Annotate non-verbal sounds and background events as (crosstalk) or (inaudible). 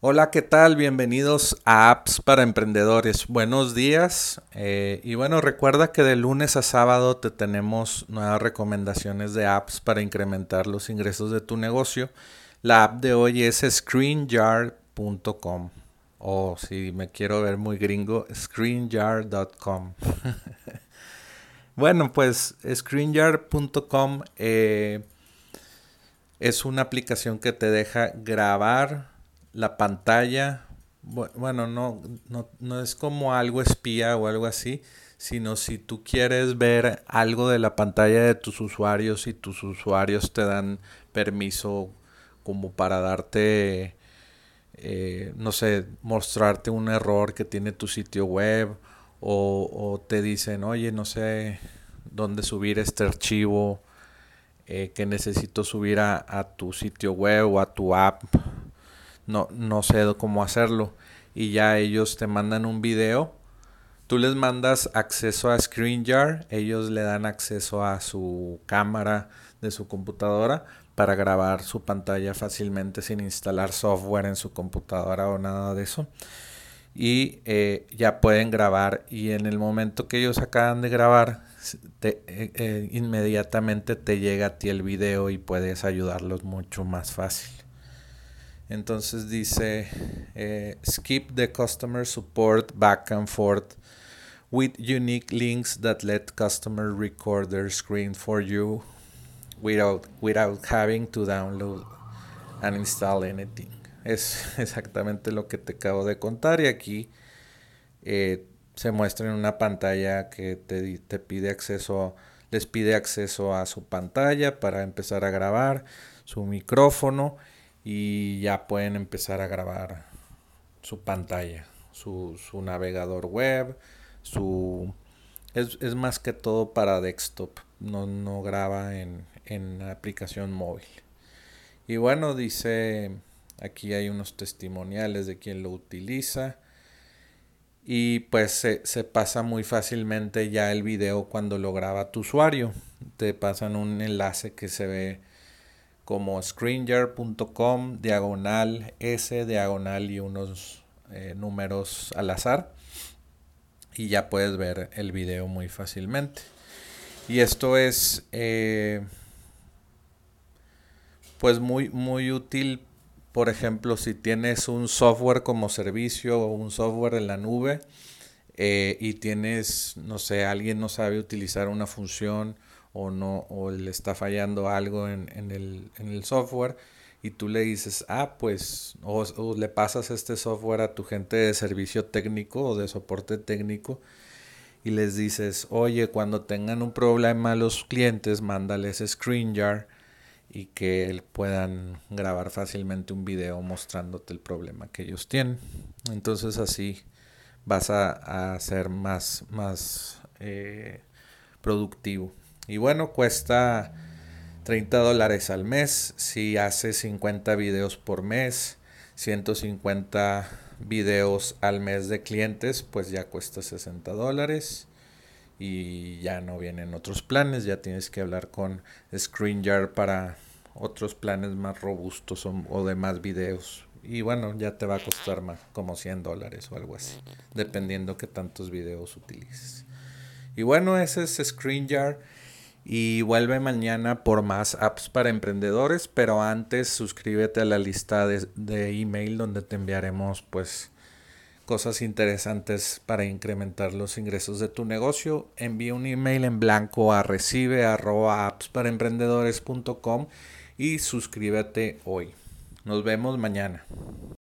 Hola, ¿qué tal? Bienvenidos a Apps para Emprendedores. Buenos días. Eh, y bueno, recuerda que de lunes a sábado te tenemos nuevas recomendaciones de apps para incrementar los ingresos de tu negocio. La app de hoy es screenjar.com o si me quiero ver muy gringo, screenjar.com. (laughs) bueno, pues screenjar.com eh, es una aplicación que te deja grabar la pantalla, bueno, no, no, es como algo espía o algo así, sino si tú quieres ver algo de la pantalla de tus usuarios y tus usuarios te dan permiso como para darte, eh, no sé, mostrarte un error que tiene tu sitio web o, te dicen, oye, no sé dónde subir este archivo eh, que necesito subir a, a tu sitio web o a tu app no, no sé cómo hacerlo. Y ya ellos te mandan un video. Tú les mandas acceso a ScreenJar, ellos le dan acceso a su cámara de su computadora para grabar su pantalla fácilmente sin instalar software en su computadora o nada de eso. Y eh, ya pueden grabar y en el momento que ellos acaban de grabar, eh, eh, inmediatamente te llega a ti el video y puedes ayudarlos mucho más fácil. Entonces dice, eh, skip the customer support back and forth with unique links that let customer record their screen for you without, without having to download and install anything. Es (laughs) exactamente lo que te acabo de contar y aquí eh, se muestra en una pantalla que te, te pide acceso, les pide acceso a su pantalla para empezar a grabar, su micrófono y ya pueden empezar a grabar su pantalla, su, navegador web, su... Es, más que todo para desktop, no, graba en, en aplicación móvil. Y bueno, dice, aquí hay unos testimoniales de quien lo utiliza. Y pues se, se, pasa muy fácilmente ya el video cuando lo graba tu usuario. Te pasan un enlace que se ve como screenjar.com diagonal S diagonal y unos eh, números al azar. Y ya puedes ver el video muy fácilmente. Y esto es eh, pues muy muy útil por ejemplo si tienes un software como servicio o un software en la nube eh, y tienes no sé alguien no sabe utilizar una función o no o le está fallando algo en, el, software y tú le dices, ah, pues, o, le pasas este software a tu gente de servicio técnico o de soporte técnico y les dices, oye, cuando tengan un problema los clientes, mándales ScreenJar y que puedan grabar fácilmente un video mostrándote el problema que ellos tienen. Entonces así vas a, a ser más, más eh, productivo. Y bueno, cuesta 30 dólares al mes. Si hace 50 videos por mes, 150 videos al mes de clientes, pues ya cuesta 60 dólares. Y ya no vienen otros planes, ya tienes que hablar con ScreenJar para otros planes más robustos o, de más videos. Y bueno, ya te va a costar más, como 100 dólares o algo así, dependiendo que tantos videos utilices. Y bueno, ese es ScreenJar y vuelve mañana por más apps para emprendedores, pero antes suscríbete a la lista de, email donde te enviaremos pues cosas interesantes para incrementar los ingresos de tu negocio. Envía un email en blanco a recibe y suscríbete hoy. Nos vemos mañana.